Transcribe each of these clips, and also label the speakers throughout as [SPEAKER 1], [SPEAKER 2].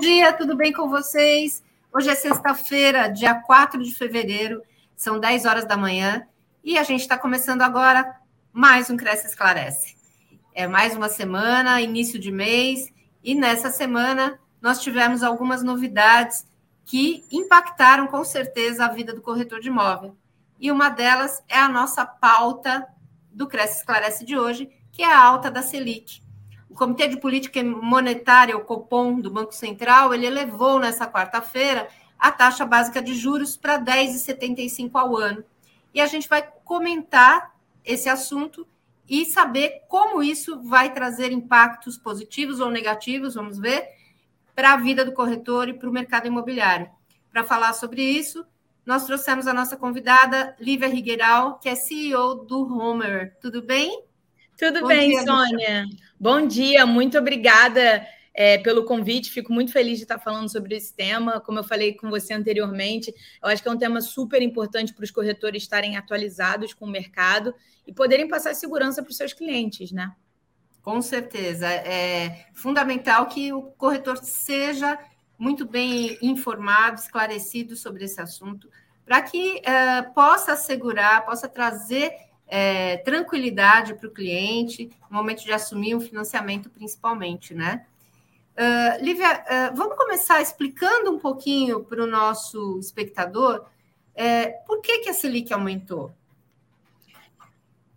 [SPEAKER 1] dia, tudo bem com vocês? Hoje é sexta-feira, dia 4 de fevereiro, são 10 horas da manhã e a gente está começando agora mais um Cresce Esclarece. É mais uma semana, início de mês, e nessa semana nós tivemos algumas novidades que impactaram com certeza a vida do corretor de imóvel. E uma delas é a nossa pauta do Cresce Esclarece de hoje, que é a alta da Selic. O Comitê de Política Monetária, o Copom, do Banco Central, ele elevou nessa quarta-feira a taxa básica de juros para 10,75 ao ano. E a gente vai comentar esse assunto e saber como isso vai trazer impactos positivos ou negativos, vamos ver, para a vida do corretor e para o mercado imobiliário. Para falar sobre isso, nós trouxemos a nossa convidada, Lívia Rigueiral, que é CEO do Homer. Tudo bem?
[SPEAKER 2] Tudo Bom bem, dia, Sônia. Bom dia, muito obrigada é, pelo convite. Fico muito feliz de estar falando sobre esse tema. Como eu falei com você anteriormente, eu acho que é um tema super importante para os corretores estarem atualizados com o mercado e poderem passar segurança para os seus clientes, né?
[SPEAKER 1] Com certeza. É fundamental que o corretor seja muito bem informado, esclarecido sobre esse assunto, para que uh, possa assegurar, possa trazer é, tranquilidade para o cliente no momento de assumir um financiamento, principalmente, né? Uh, Lívia, uh, vamos começar explicando um pouquinho para o nosso espectador é, por que, que a Selic aumentou?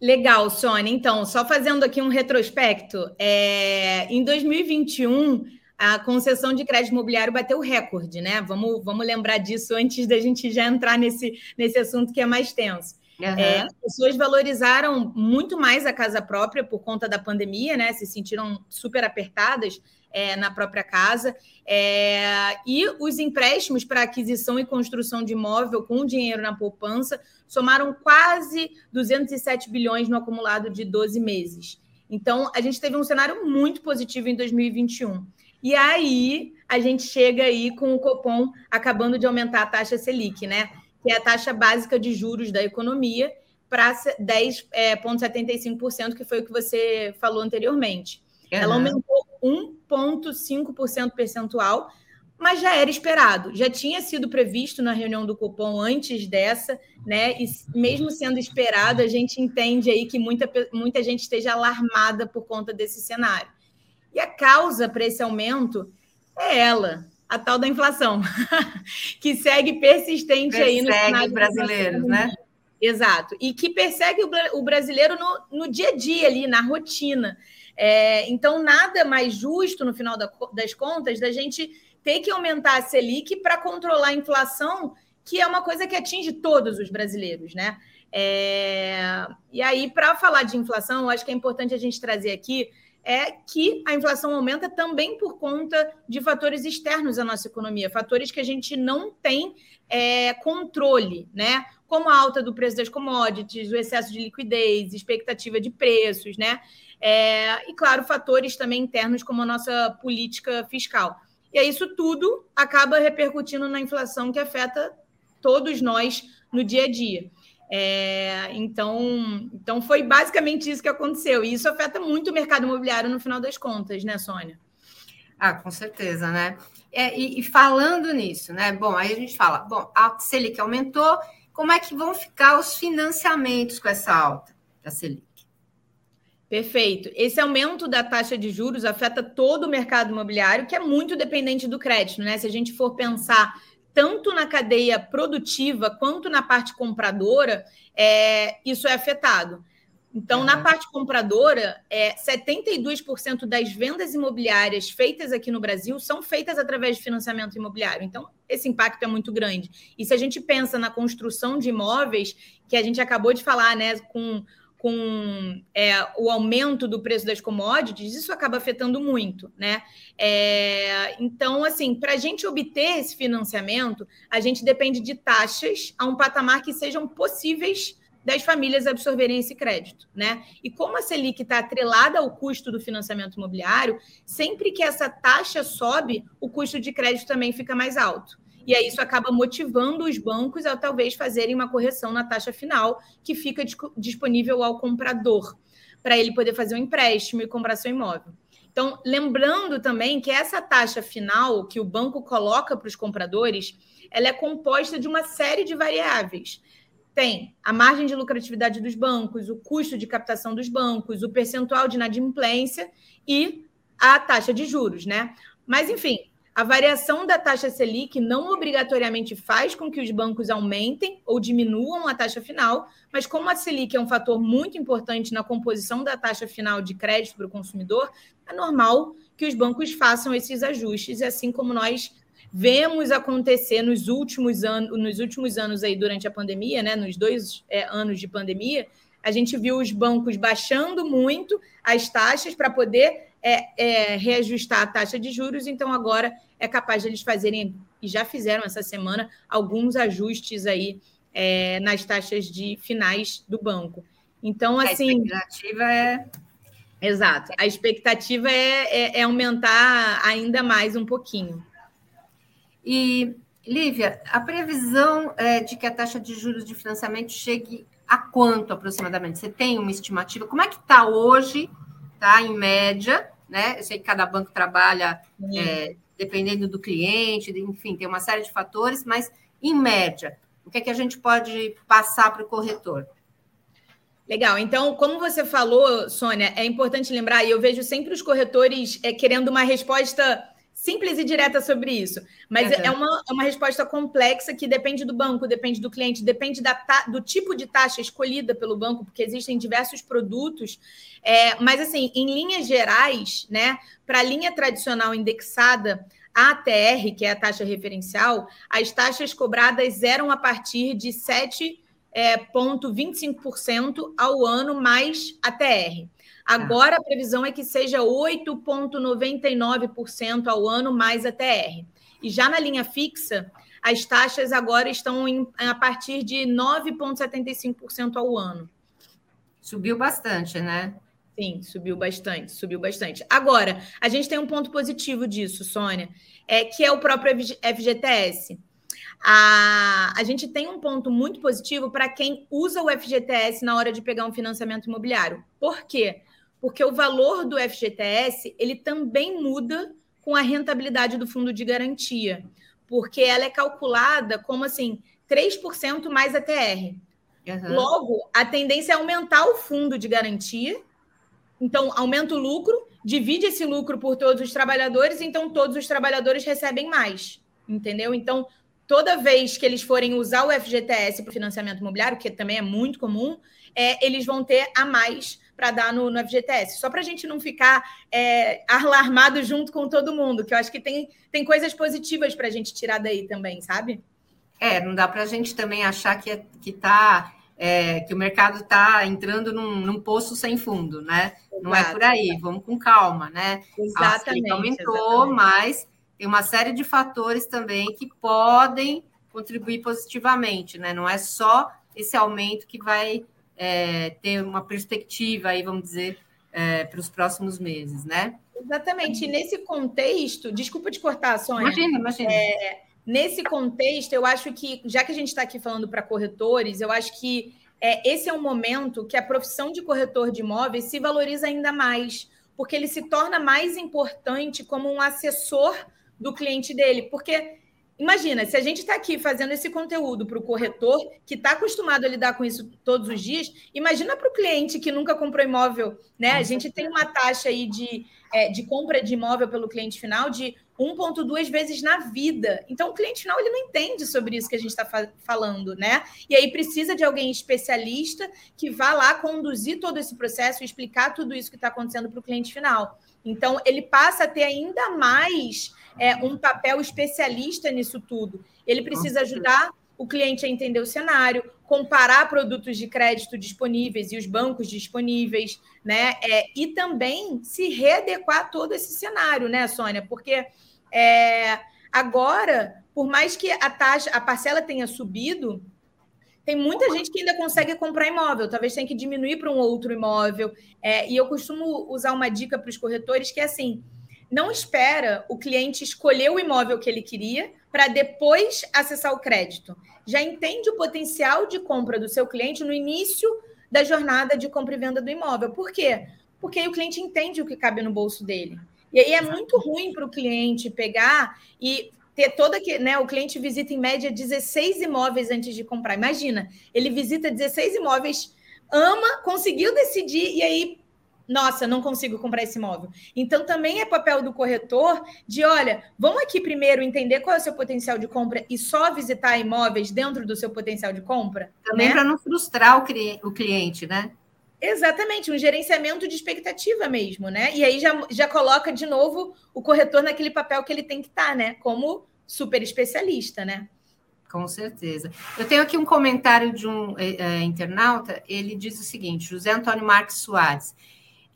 [SPEAKER 2] Legal, Sônia. Então, só fazendo aqui um retrospecto, é, em 2021 a concessão de crédito imobiliário bateu recorde, né? Vamos, vamos lembrar disso antes da gente já entrar nesse, nesse assunto que é mais tenso. Uhum. É, as pessoas valorizaram muito mais a casa própria por conta da pandemia, né? Se sentiram super apertadas é, na própria casa. É, e os empréstimos para aquisição e construção de imóvel com dinheiro na poupança somaram quase 207 bilhões no acumulado de 12 meses. Então, a gente teve um cenário muito positivo em 2021. E aí, a gente chega aí com o Copom acabando de aumentar a taxa Selic, né? Que é a taxa básica de juros da economia, para 10,75%, é, que foi o que você falou anteriormente. Uhum. Ela aumentou 1,5% percentual, mas já era esperado, já tinha sido previsto na reunião do Copom antes dessa, né? E mesmo sendo esperado, a gente entende aí que muita, muita gente esteja alarmada por conta desse cenário. E a causa para esse aumento é ela, a tal da inflação, que segue persistente
[SPEAKER 1] persegue
[SPEAKER 2] aí no
[SPEAKER 1] cenário brasileiros, né?
[SPEAKER 2] Exato. E que persegue o, brasileiro no, no dia a dia ali, na rotina. É, então, nada mais justo, no final da, das contas, da gente ter que aumentar a Selic para controlar a inflação, que é uma coisa que atinge todos os brasileiros, né? É, e aí, para falar de inflação, eu acho que é importante a gente trazer aqui é que a inflação aumenta também por conta de fatores externos à nossa economia, fatores que a gente não tem é, controle, né? Como a alta do preço das commodities, o excesso de liquidez, expectativa de preços, né? É, e, claro, fatores também internos, como a nossa política fiscal. E aí, isso tudo acaba repercutindo na inflação que afeta todos nós no dia a dia. É, então, então foi basicamente isso que aconteceu. E isso afeta muito o mercado imobiliário no final das contas, né, Sônia?
[SPEAKER 1] Ah, com certeza, né? É, e, e, falando nisso, né? Bom, aí a gente fala, bom, a Selic aumentou, como é que vão ficar os financiamentos com essa alta da Selic?
[SPEAKER 2] Perfeito. Esse aumento da taxa de juros afeta todo o mercado imobiliário, que é muito dependente do crédito, né? Se a gente for pensar tanto na cadeia produtiva quanto na parte compradora, é, isso é afetado. Então, uhum. na parte compradora, é, 72% das vendas imobiliárias feitas aqui no Brasil são feitas através de financiamento imobiliário. Então, esse impacto é muito grande. E se a gente pensa na construção de imóveis, que a gente acabou de falar, né, com com é, o aumento do preço das commodities, isso acaba afetando muito, né? É, então, assim, para a gente obter esse financiamento, a gente depende de taxas a um patamar que sejam possíveis das famílias absorverem esse crédito, né? E como a Selic está atrelada ao custo do financiamento imobiliário, sempre que essa taxa sobe, o custo de crédito também fica mais alto. E aí isso acaba motivando os bancos a talvez fazerem uma correção na taxa final que fica disponível ao comprador, para ele poder fazer um empréstimo e comprar seu imóvel. Então, lembrando também que essa taxa final que o banco coloca para os compradores, ela é composta de uma série de variáveis. Tem a margem de lucratividade dos bancos, o custo de captação dos bancos, o percentual de inadimplência e a taxa de juros, né? Mas, enfim, a variação da taxa Selic não obrigatoriamente faz com que os bancos aumentem ou diminuam a taxa final, mas como a Selic é um fator muito importante na composição da taxa final de crédito para o consumidor, é normal que os bancos façam esses ajustes, assim como nós vemos acontecer nos últimos anos, nos últimos anos aí durante a pandemia, né, nos dois é, anos de pandemia, a gente viu os bancos baixando muito as taxas para poder é, é, reajustar a taxa de juros, então agora é capaz de eles fazerem, e já fizeram essa semana, alguns ajustes aí é, nas taxas de finais do banco. Então, assim.
[SPEAKER 1] A expectativa é.
[SPEAKER 2] Exato. A expectativa é, é, é aumentar ainda mais um pouquinho.
[SPEAKER 1] E, Lívia, a previsão é de que a taxa de juros de financiamento chegue a quanto aproximadamente? Você tem uma estimativa? Como é que está hoje, tá? Em média, né? Eu sei que cada banco trabalha é, dependendo do cliente, enfim, tem uma série de fatores, mas em média, o que é que a gente pode passar para o corretor?
[SPEAKER 2] Legal. Então, como você falou, Sônia, é importante lembrar, e eu vejo sempre os corretores é, querendo uma resposta simples e direta sobre isso. Mas uhum. é, uma, é uma resposta complexa que depende do banco, depende do cliente, depende da do tipo de taxa escolhida pelo banco, porque existem diversos produtos. É, mas, assim, em linhas gerais, né, para a linha tradicional indexada, a ATR, que é a taxa referencial, as taxas cobradas eram a partir de 7,25% é, ao ano mais ATR. Agora a previsão é que seja 8,99% ao ano mais a TR. E já na linha fixa, as taxas agora estão em, a partir de 9,75% ao ano.
[SPEAKER 1] Subiu bastante, né?
[SPEAKER 2] Sim, subiu bastante, subiu bastante. Agora, a gente tem um ponto positivo disso, Sônia, é que é o próprio FGTS. A, a gente tem um ponto muito positivo para quem usa o FGTS na hora de pegar um financiamento imobiliário. Por quê? Porque o valor do FGTS ele também muda com a rentabilidade do fundo de garantia, porque ela é calculada como assim 3% mais a TR. Uhum. Logo, a tendência é aumentar o fundo de garantia. Então, aumenta o lucro, divide esse lucro por todos os trabalhadores, então todos os trabalhadores recebem mais. Entendeu? Então, toda vez que eles forem usar o FGTS para o financiamento imobiliário, que também é muito comum, é, eles vão ter a mais para dar no, no FGTS. Só para a gente não ficar é, alarmado junto com todo mundo, que eu acho que tem, tem coisas positivas para a gente tirar daí também, sabe?
[SPEAKER 1] É, não dá para a gente também achar que, é, que tá. É, que o mercado está entrando num, num, poço sem fundo, né? Exato. Não é por aí, vamos com calma, né?
[SPEAKER 2] Exatamente.
[SPEAKER 1] A aumentou, exatamente. mas tem uma série de fatores também que podem contribuir positivamente, né? Não é só esse aumento que vai é, ter uma perspectiva aí, vamos dizer, é, para os próximos meses, né?
[SPEAKER 2] Exatamente. E nesse contexto, desculpa te cortar, Sônia.
[SPEAKER 1] Imagina, imagina.
[SPEAKER 2] É, nesse contexto, eu acho que, já que a gente está aqui falando para corretores, eu acho que é, esse é um momento que a profissão de corretor de imóveis se valoriza ainda mais, porque ele se torna mais importante como um assessor do cliente dele. Porque Imagina, se a gente está aqui fazendo esse conteúdo para o corretor, que está acostumado a lidar com isso todos os dias, imagina para o cliente que nunca comprou imóvel, né? A gente tem uma taxa aí de, é, de compra de imóvel pelo cliente final de 1,2 vezes na vida. Então, o cliente final ele não entende sobre isso que a gente está fa falando, né? E aí precisa de alguém especialista que vá lá conduzir todo esse processo e explicar tudo isso que está acontecendo para o cliente final. Então, ele passa a ter ainda mais é, um papel especialista nisso tudo. Ele precisa ajudar o cliente a entender o cenário, comparar produtos de crédito disponíveis e os bancos disponíveis, né? É, e também se readequar a todo esse cenário, né, Sônia? Porque é, agora, por mais que a taxa, a parcela tenha subido, tem muita gente que ainda consegue comprar imóvel, talvez tenha que diminuir para um outro imóvel. É, e eu costumo usar uma dica para os corretores que é assim: não espera o cliente escolher o imóvel que ele queria para depois acessar o crédito. Já entende o potencial de compra do seu cliente no início da jornada de compra e venda do imóvel. Por quê? porque aí o cliente entende o que cabe no bolso dele. E aí é muito ruim para o cliente pegar e ter toda que, né, o cliente visita em média 16 imóveis antes de comprar. Imagina, ele visita 16 imóveis, ama, conseguiu decidir e aí nossa, não consigo comprar esse imóvel. Então, também é papel do corretor de, olha, vamos aqui primeiro entender qual é o seu potencial de compra e só visitar imóveis dentro do seu potencial de compra.
[SPEAKER 1] Também né? para não frustrar o, cli o cliente, né?
[SPEAKER 2] Exatamente, um gerenciamento de expectativa mesmo, né? E aí já, já coloca de novo o corretor naquele papel que ele tem que estar, tá, né? Como super especialista, né?
[SPEAKER 1] Com certeza. Eu tenho aqui um comentário de um é, é, internauta, ele diz o seguinte: José Antônio Marques Soares.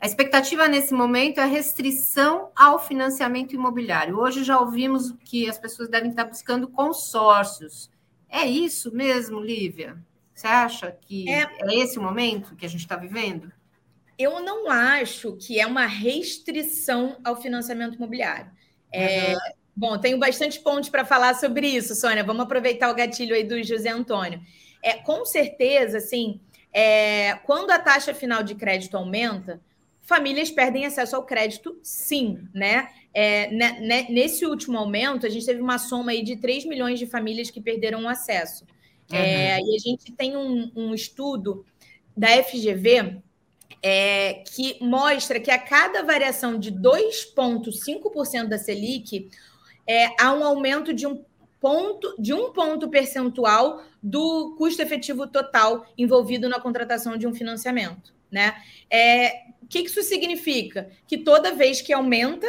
[SPEAKER 1] A expectativa nesse momento é restrição ao financiamento imobiliário. Hoje já ouvimos que as pessoas devem estar buscando consórcios. É isso mesmo, Lívia? Você acha que é, é esse o momento que a gente está vivendo?
[SPEAKER 2] Eu não acho que é uma restrição ao financiamento imobiliário. É, uhum. Bom, tenho bastante pontos para falar sobre isso, Sônia. Vamos aproveitar o gatilho aí do José Antônio. É, com certeza, assim, é, quando a taxa final de crédito aumenta, famílias perdem acesso ao crédito, sim, né? É, né, né, nesse último aumento, a gente teve uma soma aí de 3 milhões de famílias que perderam o acesso. Uhum. É, e a gente tem um, um estudo da FGV é, que mostra que a cada variação de 2,5% da Selic, é, há um aumento de um ponto de um ponto percentual do custo efetivo total envolvido na contratação de um financiamento. Né? É, o que isso significa? Que toda vez que aumenta,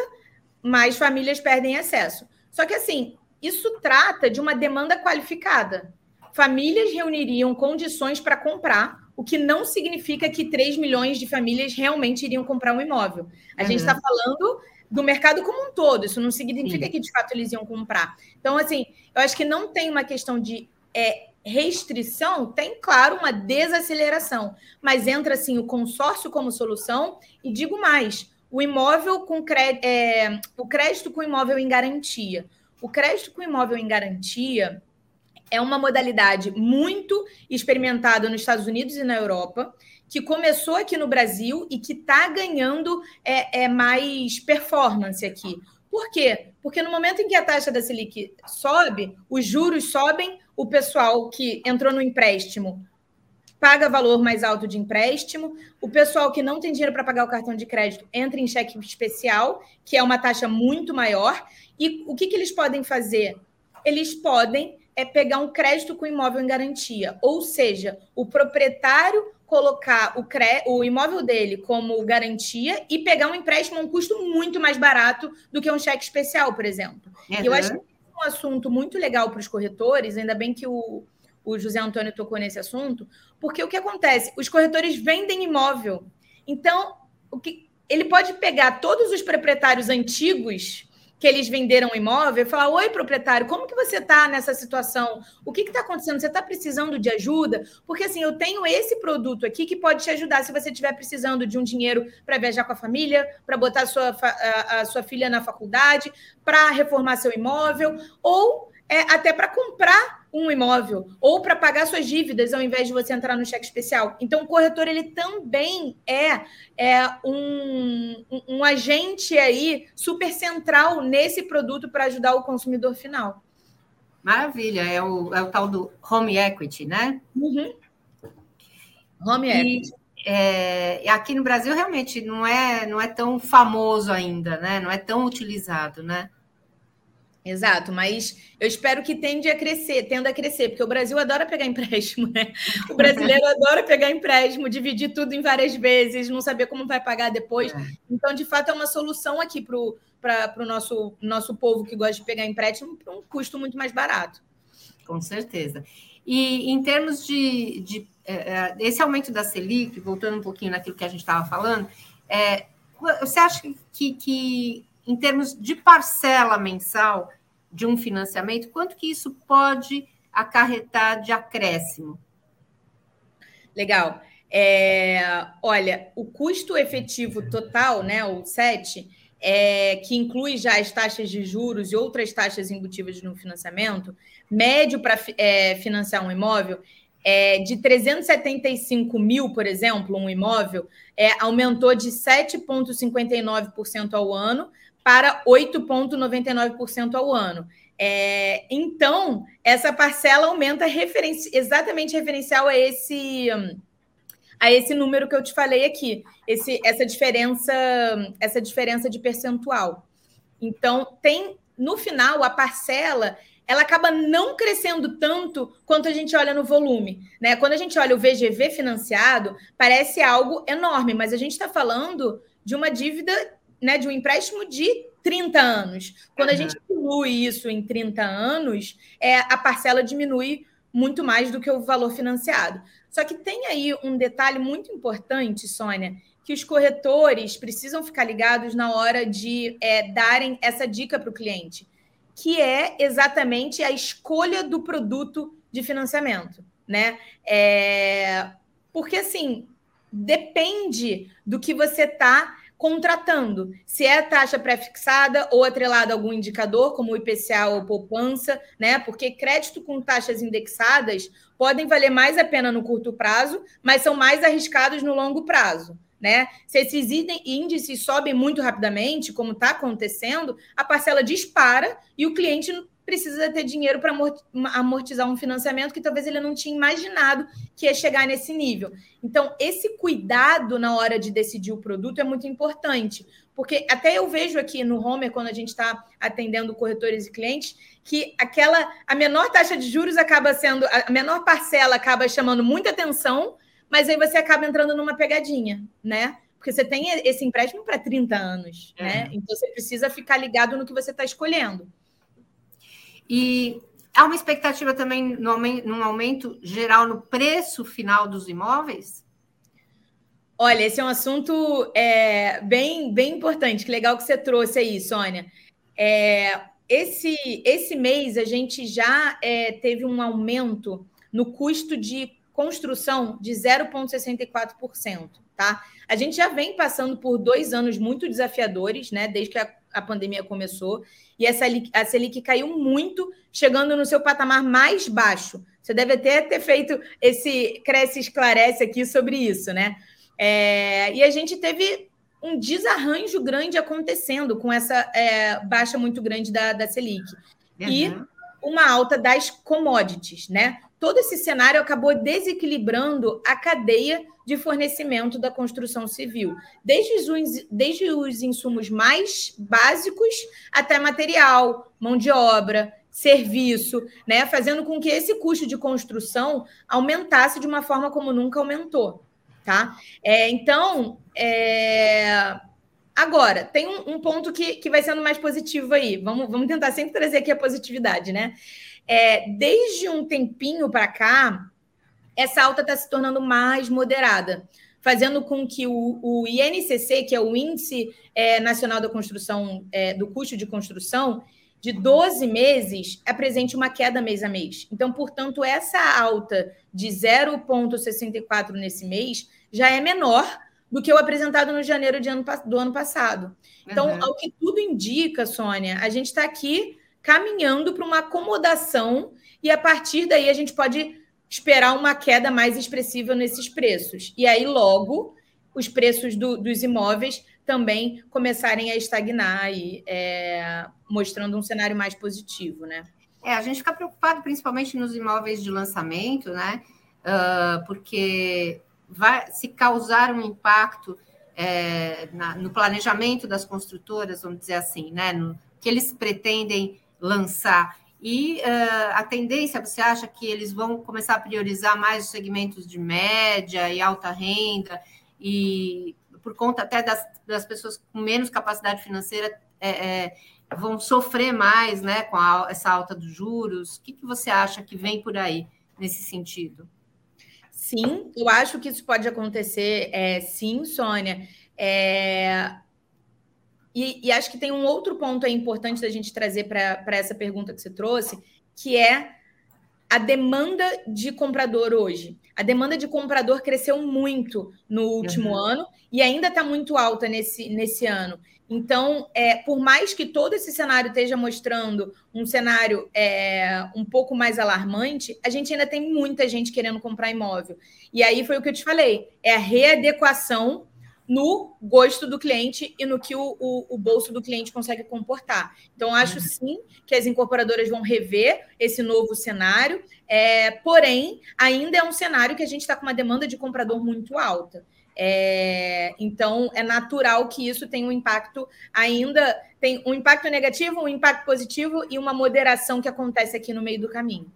[SPEAKER 2] mais famílias perdem acesso. Só que assim, isso trata de uma demanda qualificada. Famílias reuniriam condições para comprar, o que não significa que 3 milhões de famílias realmente iriam comprar um imóvel. A gente está falando do mercado como um todo, isso não significa Sim. que de fato eles iam comprar. Então, assim, eu acho que não tem uma questão de é, restrição, tem, claro, uma desaceleração, mas entra assim o consórcio como solução, e digo mais: o imóvel com crédito, é, o crédito com imóvel em garantia. O crédito com imóvel em garantia é uma modalidade muito experimentada nos Estados Unidos e na Europa, que começou aqui no Brasil e que está ganhando é, é, mais performance aqui. Por quê? Porque no momento em que a taxa da Selic sobe, os juros sobem, o pessoal que entrou no empréstimo paga valor mais alto de empréstimo, o pessoal que não tem dinheiro para pagar o cartão de crédito entra em cheque especial, que é uma taxa muito maior. E o que, que eles podem fazer? Eles podem é, pegar um crédito com imóvel em garantia, ou seja, o proprietário colocar o, cre... o imóvel dele como garantia e pegar um empréstimo a um custo muito mais barato do que um cheque especial, por exemplo. Uhum. Eu acho que um assunto muito legal para os corretores, ainda bem que o, o José Antônio tocou nesse assunto, porque o que acontece? Os corretores vendem imóvel. Então, o que ele pode pegar todos os proprietários antigos que eles venderam o imóvel e falar: Oi, proprietário, como que você está nessa situação? O que está acontecendo? Você está precisando de ajuda? Porque assim, eu tenho esse produto aqui que pode te ajudar se você estiver precisando de um dinheiro para viajar com a família, para botar a sua, a, a sua filha na faculdade, para reformar seu imóvel, ou é, até para comprar um imóvel ou para pagar suas dívidas ao invés de você entrar no cheque especial. Então, o corretor ele também é, é um, um, agente aí super central nesse produto para ajudar o consumidor final.
[SPEAKER 1] Maravilha, é o, é o tal do home equity, né?
[SPEAKER 2] Uhum. Home equity.
[SPEAKER 1] é, aqui no Brasil realmente não é, não é tão famoso ainda, né? Não é tão utilizado, né?
[SPEAKER 2] Exato, mas eu espero que tende a crescer, tenda a crescer, porque o Brasil adora pegar empréstimo, né? O brasileiro adora pegar empréstimo, dividir tudo em várias vezes, não saber como vai pagar depois. É. Então, de fato, é uma solução aqui para o nosso, nosso povo que gosta de pegar empréstimo para um custo muito mais barato.
[SPEAKER 1] Com certeza. E em termos de, de é, é esse aumento da Selic, voltando um pouquinho naquilo que a gente estava falando, é, você acha que, que em termos de parcela mensal de um financiamento, quanto que isso pode acarretar de acréscimo?
[SPEAKER 2] Legal. É, olha, o custo efetivo total, né, o 7, é, que inclui já as taxas de juros e outras taxas embutidas no financiamento, médio para é, financiar um imóvel, É, de 375 mil, por exemplo, um imóvel, é, aumentou de 7,59% ao ano para 8,99% ao ano. É, então, essa parcela aumenta exatamente referencial a esse, a esse número que eu te falei aqui, esse, essa diferença, essa diferença de percentual. Então, tem no final a parcela ela acaba não crescendo tanto quanto a gente olha no volume. Né? Quando a gente olha o VGV financiado, parece algo enorme, mas a gente está falando de uma dívida, né, de um empréstimo de 30 anos. Quando a gente diminui isso em 30 anos, é, a parcela diminui muito mais do que o valor financiado. Só que tem aí um detalhe muito importante, Sônia, que os corretores precisam ficar ligados na hora de é, darem essa dica para o cliente que é exatamente a escolha do produto de financiamento, né? É... Porque assim depende do que você está contratando. Se é taxa pré-fixada ou atrelada a algum indicador, como o IPCA ou poupança, né? Porque crédito com taxas indexadas podem valer mais a pena no curto prazo, mas são mais arriscados no longo prazo né? Se esses índices sobem muito rapidamente, como está acontecendo, a parcela dispara e o cliente precisa ter dinheiro para amortizar um financiamento que talvez ele não tinha imaginado que ia chegar nesse nível. Então, esse cuidado na hora de decidir o produto é muito importante, porque até eu vejo aqui no Homer, quando a gente está atendendo corretores e clientes, que aquela a menor taxa de juros acaba sendo, a menor parcela acaba chamando muita atenção mas aí você acaba entrando numa pegadinha, né? Porque você tem esse empréstimo para 30 anos, é. né? Então você precisa ficar ligado no que você está escolhendo.
[SPEAKER 1] E há uma expectativa também num aumento geral no preço final dos imóveis?
[SPEAKER 2] Olha, esse é um assunto é, bem, bem importante. Que legal que você trouxe aí, Sônia. É, esse, esse mês a gente já é, teve um aumento no custo de construção de 0,64%, tá? A gente já vem passando por dois anos muito desafiadores, né? Desde que a, a pandemia começou, e essa a Selic caiu muito, chegando no seu patamar mais baixo. Você deve até ter feito esse cresce esclarece aqui sobre isso, né? É, e a gente teve um desarranjo grande acontecendo com essa é, baixa muito grande da, da Selic. Uhum. E uma alta das commodities, né? Todo esse cenário acabou desequilibrando a cadeia de fornecimento da construção civil, desde os, desde os insumos mais básicos até material, mão de obra, serviço, né, fazendo com que esse custo de construção aumentasse de uma forma como nunca aumentou, tá? É, então, é... agora tem um, um, ponto que, que vai sendo mais positivo aí. Vamos, vamos tentar sempre trazer aqui a positividade, né? É, desde um tempinho para cá, essa alta está se tornando mais moderada, fazendo com que o, o INCC, que é o Índice é, Nacional da Construção, é, do Custo de Construção, de 12 meses, apresente uma queda mês a mês. Então, portanto, essa alta de 0,64 nesse mês já é menor do que o apresentado no janeiro ano, do ano passado. Então, uhum. ao que tudo indica, Sônia, a gente está aqui caminhando para uma acomodação e a partir daí a gente pode esperar uma queda mais expressiva nesses preços. E aí, logo, os preços do, dos imóveis também começarem a estagnar e é, mostrando um cenário mais positivo, né?
[SPEAKER 1] É, a gente fica preocupado principalmente nos imóveis de lançamento, né? Uh, porque vai se causar um impacto é, na, no planejamento das construtoras, vamos dizer assim, né? No, que eles pretendem lançar. E uh, a tendência, você acha que eles vão começar a priorizar mais os segmentos de média e alta renda, e por conta até das, das pessoas com menos capacidade financeira é, é, vão sofrer mais né, com a, essa alta dos juros? O que, que você acha que vem por aí nesse sentido?
[SPEAKER 2] Sim, eu acho que isso pode acontecer, é, sim, Sônia. É, e, e, acho que tem um outro ponto aí importante da gente trazer para essa pergunta que você trouxe, que é a demanda de comprador hoje. A demanda de comprador cresceu muito no último uhum. ano e ainda está muito alta nesse, nesse ano. Então, é, por mais que todo esse cenário esteja mostrando um cenário é, um pouco mais alarmante, a gente ainda tem muita gente querendo comprar imóvel. E aí foi o que eu te falei: é a readequação no gosto do cliente e no que o, o, o bolso do cliente consegue comportar. Então, acho uhum. sim que as incorporadoras vão rever esse novo cenário, é, porém, ainda é um cenário que a gente está com uma demanda de comprador muito alta. É, então, é natural que isso tenha um impacto ainda, tem um impacto negativo, um impacto positivo e uma moderação que acontece aqui no meio do caminho.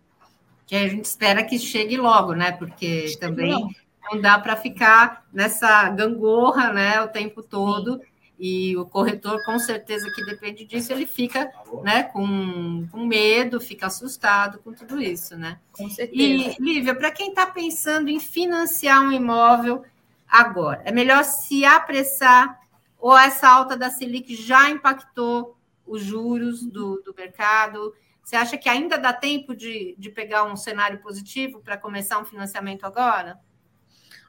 [SPEAKER 1] Que a gente espera que chegue logo, né? Porque também logo. Não dá para ficar nessa gangorra né, o tempo todo. Sim. E o corretor, com certeza que depende disso, ele fica né, com, com medo, fica assustado com tudo isso, né?
[SPEAKER 2] Com certeza.
[SPEAKER 1] E, Lívia, para quem está pensando em financiar um imóvel, agora? É melhor se apressar ou essa alta da Selic já impactou os juros do, do mercado? Você acha que ainda dá tempo de, de pegar um cenário positivo para começar um financiamento agora?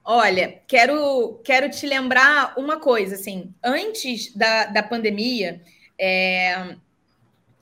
[SPEAKER 2] Olha, quero, quero te lembrar uma coisa, assim, antes da, da pandemia, é,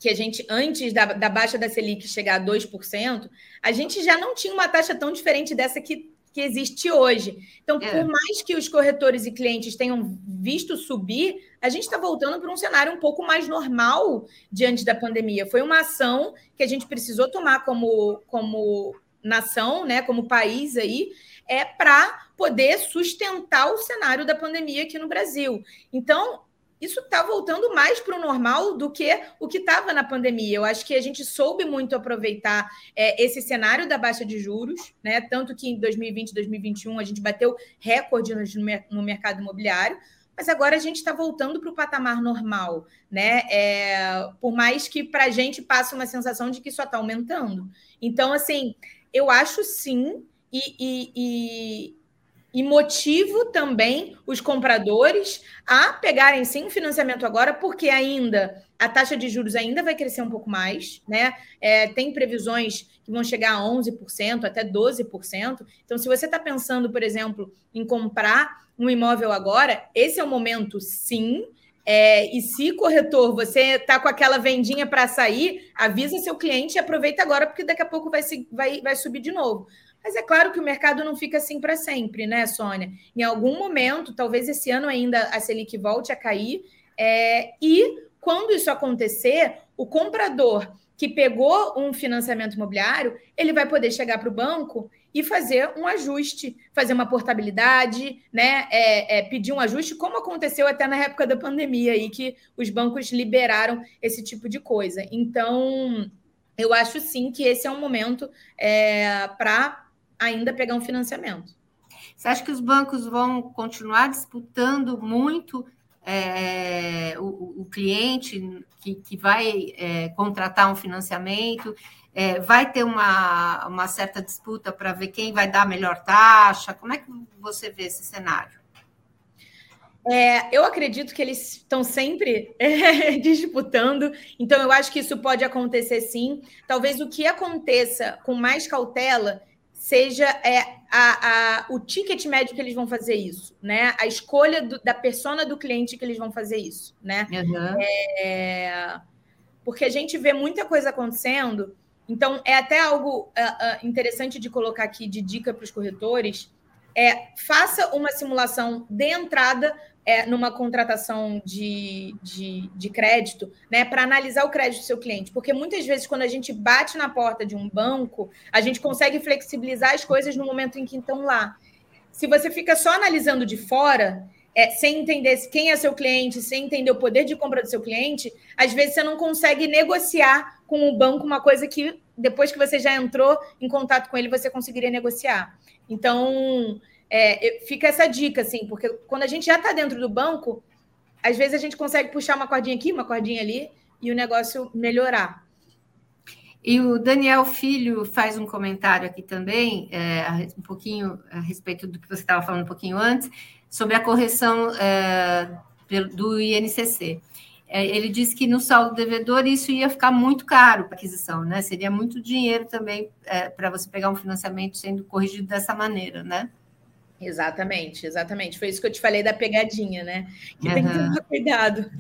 [SPEAKER 2] que a gente, antes da, da baixa da Selic chegar a 2%, a gente já não tinha uma taxa tão diferente dessa que que existe hoje. Então, é. por mais que os corretores e clientes tenham visto subir, a gente está voltando para um cenário um pouco mais normal diante da pandemia. Foi uma ação que a gente precisou tomar como, como nação, né, como país aí, é para poder sustentar o cenário da pandemia aqui no Brasil. Então, isso está voltando mais para o normal do que o que estava na pandemia. Eu acho que a gente soube muito aproveitar é, esse cenário da baixa de juros, né? Tanto que em 2020, 2021 a gente bateu recorde no, no mercado imobiliário, mas agora a gente está voltando para o patamar normal, né? É, por mais que para a gente passe uma sensação de que só está aumentando. Então, assim, eu acho sim, e, e, e e motivo também os compradores a pegarem sim financiamento agora, porque ainda a taxa de juros ainda vai crescer um pouco mais, né? É, tem previsões que vão chegar a 11%, até 12%. Então, se você está pensando, por exemplo, em comprar um imóvel agora, esse é o momento sim. É, e se corretor, você está com aquela vendinha para sair, avisa seu cliente e aproveita agora, porque daqui a pouco vai, vai, vai subir de novo. Mas é claro que o mercado não fica assim para sempre, né, Sônia? Em algum momento, talvez esse ano ainda a Selic volte a cair, é, e quando isso acontecer, o comprador que pegou um financiamento imobiliário, ele vai poder chegar para o banco e fazer um ajuste, fazer uma portabilidade, né? É, é, pedir um ajuste, como aconteceu até na época da pandemia aí, que os bancos liberaram esse tipo de coisa. Então, eu acho sim que esse é um momento é, para ainda pegar um financiamento.
[SPEAKER 1] Você acha que os bancos vão continuar disputando muito é, o, o, cliente que, que vai é, contratar um financiamento? É, vai ter uma, uma certa disputa para ver quem vai dar a melhor taxa? Como é que você vê esse cenário?
[SPEAKER 2] É, eu acredito que eles estão sempre é, disputando, então eu acho que isso pode acontecer sim. Talvez o que aconteça com mais cautela seja é, a, a, o ticket médio que eles vão fazer isso, né? A escolha do, da persona do cliente que eles vão fazer isso, né? Uhum. É, porque a gente vê muita coisa acontecendo, então é até algo uh, uh, interessante de colocar aqui de dica para os corretores. É, faça uma simulação de entrada é, numa contratação de, de, de crédito, né, para analisar o crédito do seu cliente. Porque muitas vezes, quando a gente bate na porta de um banco, a gente consegue flexibilizar as coisas no momento em que estão lá. Se você fica só analisando de fora, é, sem entender quem é seu cliente, sem entender o poder de compra do seu cliente, às vezes você não consegue negociar com o banco uma coisa que depois que você já entrou em contato com ele, você conseguiria negociar. Então, é, fica essa dica, assim, porque quando a gente já está dentro do banco, às vezes a gente consegue puxar uma cordinha aqui, uma cordinha ali, e o negócio melhorar.
[SPEAKER 1] E o Daniel Filho faz um comentário aqui também, é, um pouquinho a respeito do que você estava falando um pouquinho antes, sobre a correção é, do INCC. é, ele disse que no saldo devedor isso ia ficar muito caro para aquisição, né? Seria muito dinheiro também é, para você pegar um financiamento sendo corrigido dessa maneira, né?
[SPEAKER 2] Exatamente, exatamente. Foi isso que eu te falei da pegadinha, né? Que uhum. tem que tomar cuidado.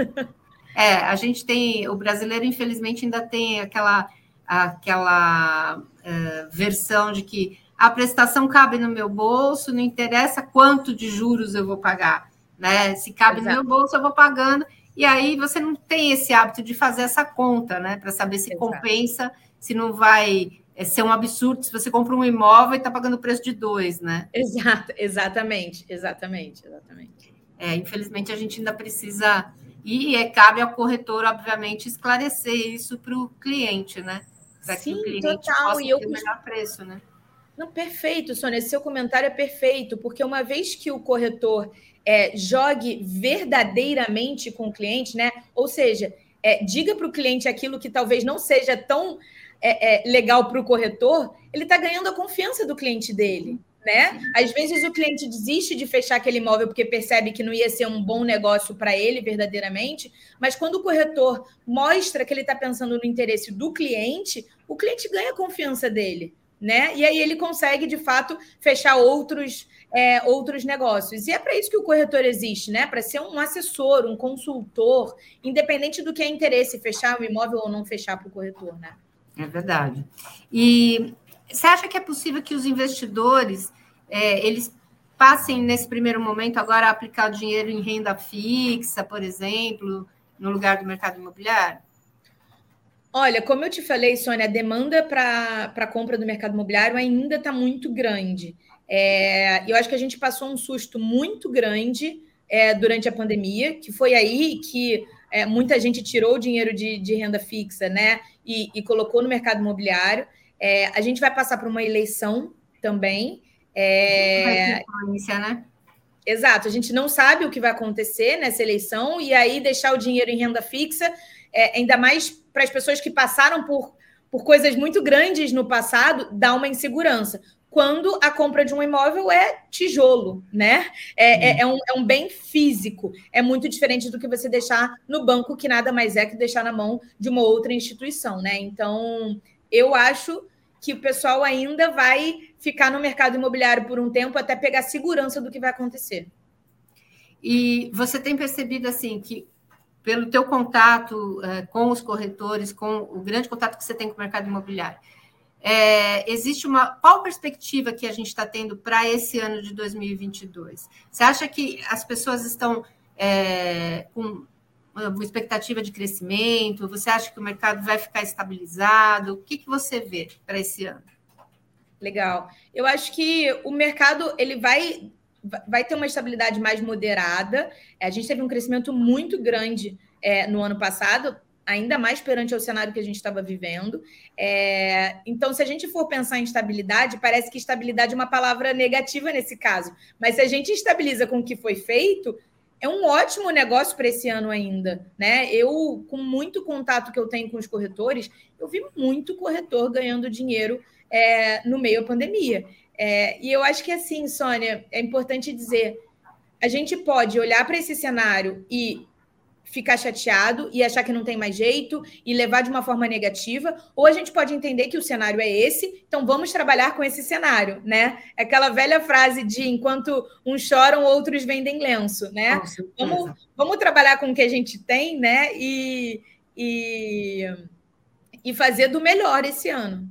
[SPEAKER 1] É, a gente tem, o brasileiro, infelizmente, ainda tem aquela, aquela uh, versão de que a prestação cabe no meu bolso, não interessa quanto de juros eu vou pagar, né? Se cabe Exato. no meu bolso, eu vou pagando, e aí você não tem esse hábito de fazer essa conta, né? Para saber se Exato. compensa, se não vai é ser um absurdo se você compra um imóvel e está pagando o preço de dois, né?
[SPEAKER 2] Exato, exatamente, exatamente, exatamente.
[SPEAKER 1] É, infelizmente a gente ainda precisa e é, cabe ao corretor, obviamente, esclarecer isso para o cliente, né?
[SPEAKER 2] Para que o cliente total. possa
[SPEAKER 1] e eu... ter o melhor preço, né?
[SPEAKER 2] Não, perfeito, Sônia. Esse seu comentário é perfeito, porque uma vez que o corretor é, jogue verdadeiramente com o cliente, né? Ou seja, é, diga para o cliente aquilo que talvez não seja tão é, é legal para o corretor, ele está ganhando a confiança do cliente dele. Né? Às vezes o cliente desiste de fechar aquele imóvel porque percebe que não ia ser um bom negócio para ele verdadeiramente, mas quando o corretor mostra que ele está pensando no interesse do cliente, o cliente ganha a confiança dele, né? E aí ele consegue de fato fechar outros é, outros negócios. E é para isso que o corretor existe, né? Para ser um assessor, um consultor, independente do que é interesse, fechar o imóvel ou não fechar para o corretor, né?
[SPEAKER 1] É verdade. E você acha que é possível que os investidores é, eles passem nesse primeiro momento agora a aplicar o dinheiro em renda fixa, por exemplo, no lugar do mercado imobiliário?
[SPEAKER 2] Olha, como eu te falei, Sônia, a demanda para a compra do mercado imobiliário ainda está muito grande. É, eu acho que a gente passou um susto muito grande é, durante a pandemia, que foi aí que é, muita gente tirou o dinheiro de, de renda fixa né, e, e, colocou no mercado imobiliário. É, a gente vai passar por uma eleição também. É... né? Exato, a gente não sabe o que vai acontecer nessa eleição, e aí deixar o dinheiro em renda fixa, é, ainda mais para as pessoas que passaram por, por coisas muito grandes no passado, dá uma insegurança quando a compra de um imóvel é tijolo, né? É, é, é, um, é um bem físico. É muito diferente do que você deixar no banco, que nada mais é que deixar na mão de uma outra instituição, né? Então, eu acho que o pessoal ainda vai ficar no mercado imobiliário por um tempo até pegar segurança do que vai acontecer.
[SPEAKER 1] E você tem percebido assim que pelo teu contato uh, com os corretores, com o grande contato que você tem com o mercado imobiliário, é, existe uma qual perspectiva que a gente está tendo para esse ano de 2022? Você acha que as pessoas estão é, com uma expectativa de crescimento? Você acha que o mercado vai ficar estabilizado? O que, que você vê para esse ano?
[SPEAKER 2] Legal. Eu acho que o mercado ele vai vai ter uma estabilidade mais moderada. A gente teve um crescimento muito grande é, no ano passado, ainda mais perante o cenário que a gente estava vivendo. É, então, se a gente for pensar em estabilidade, parece que estabilidade é uma palavra negativa nesse caso. Mas se a gente estabiliza com o que foi feito, é um ótimo negócio para esse ano ainda, né? Eu, com muito contato que eu tenho com os corretores, eu vi muito corretor ganhando dinheiro é, no meio da pandemia. É, e eu acho que assim, Sônia, é importante dizer, a gente pode olhar para esse cenário e ficar chateado e achar que não tem mais jeito e levar de uma forma negativa, ou a gente pode entender que o cenário é esse, então vamos trabalhar com esse cenário, né? Aquela velha frase de enquanto uns choram, outros vendem lenço, né? Vamos, vamos trabalhar com o que a gente tem, né? E, e, e fazer do melhor esse ano.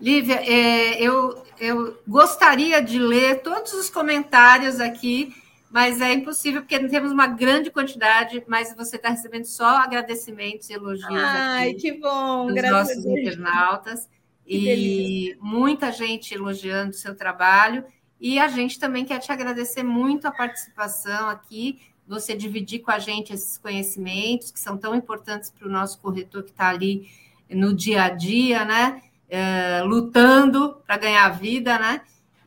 [SPEAKER 1] Lívia, é, eu, eu gostaria de ler todos os comentários aqui mas é impossível porque temos uma grande quantidade, mas você está recebendo só agradecimentos e elogios
[SPEAKER 2] Ai, que bom,
[SPEAKER 1] dos nossos internautas e delícia. muita gente elogiando o seu trabalho e a gente também quer te agradecer muito a participação aqui, você dividir com a gente esses conhecimentos que são tão importantes para o nosso corretor que está ali no dia a dia, né? É, lutando para ganhar vida, né?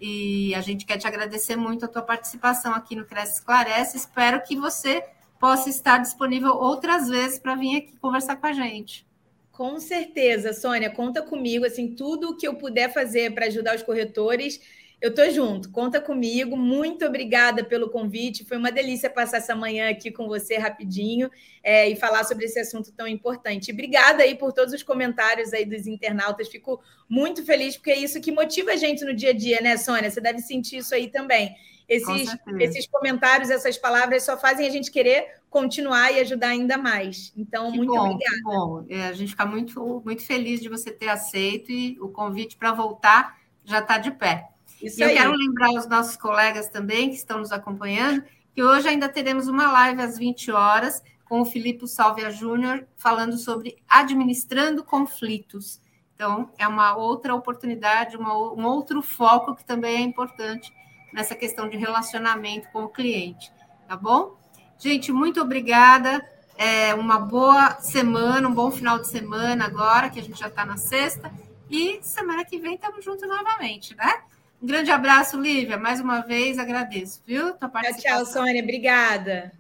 [SPEAKER 1] E a gente quer te agradecer muito a tua participação aqui no Cresce Esclarece. Espero que você possa estar disponível outras vezes para vir aqui conversar com a gente.
[SPEAKER 2] Com certeza, Sônia, conta comigo. Assim, tudo que eu puder fazer para ajudar os corretores, eu tô junto, conta comigo. Muito obrigada pelo convite. Foi uma delícia passar essa manhã aqui com você rapidinho é, e falar sobre esse assunto tão importante. Obrigada aí por todos os comentários aí dos internautas. Fico muito feliz, porque é isso que motiva a gente no dia a dia, né, Sônia? Você deve sentir isso aí também. Esses, esses comentários, essas palavras só fazem a gente querer continuar e ajudar ainda mais. Então, que muito bom, obrigada.
[SPEAKER 1] bom. É, a gente fica muito, muito feliz de você ter aceito e o convite para voltar já está de pé. Isso e aí. eu quero lembrar os nossos colegas também que estão nos acompanhando que hoje ainda teremos uma live às 20 horas com o Filipe Salvia Júnior falando sobre administrando conflitos. Então, é uma outra oportunidade, uma, um outro foco que também é importante nessa questão de relacionamento com o cliente, tá bom? Gente, muito obrigada. É uma boa semana, um bom final de semana agora, que a gente já está na sexta. E semana que vem estamos juntos novamente, né? Um grande abraço, Lívia. Mais uma vez agradeço, viu?
[SPEAKER 2] Tchau, tchau, Sônia. Obrigada.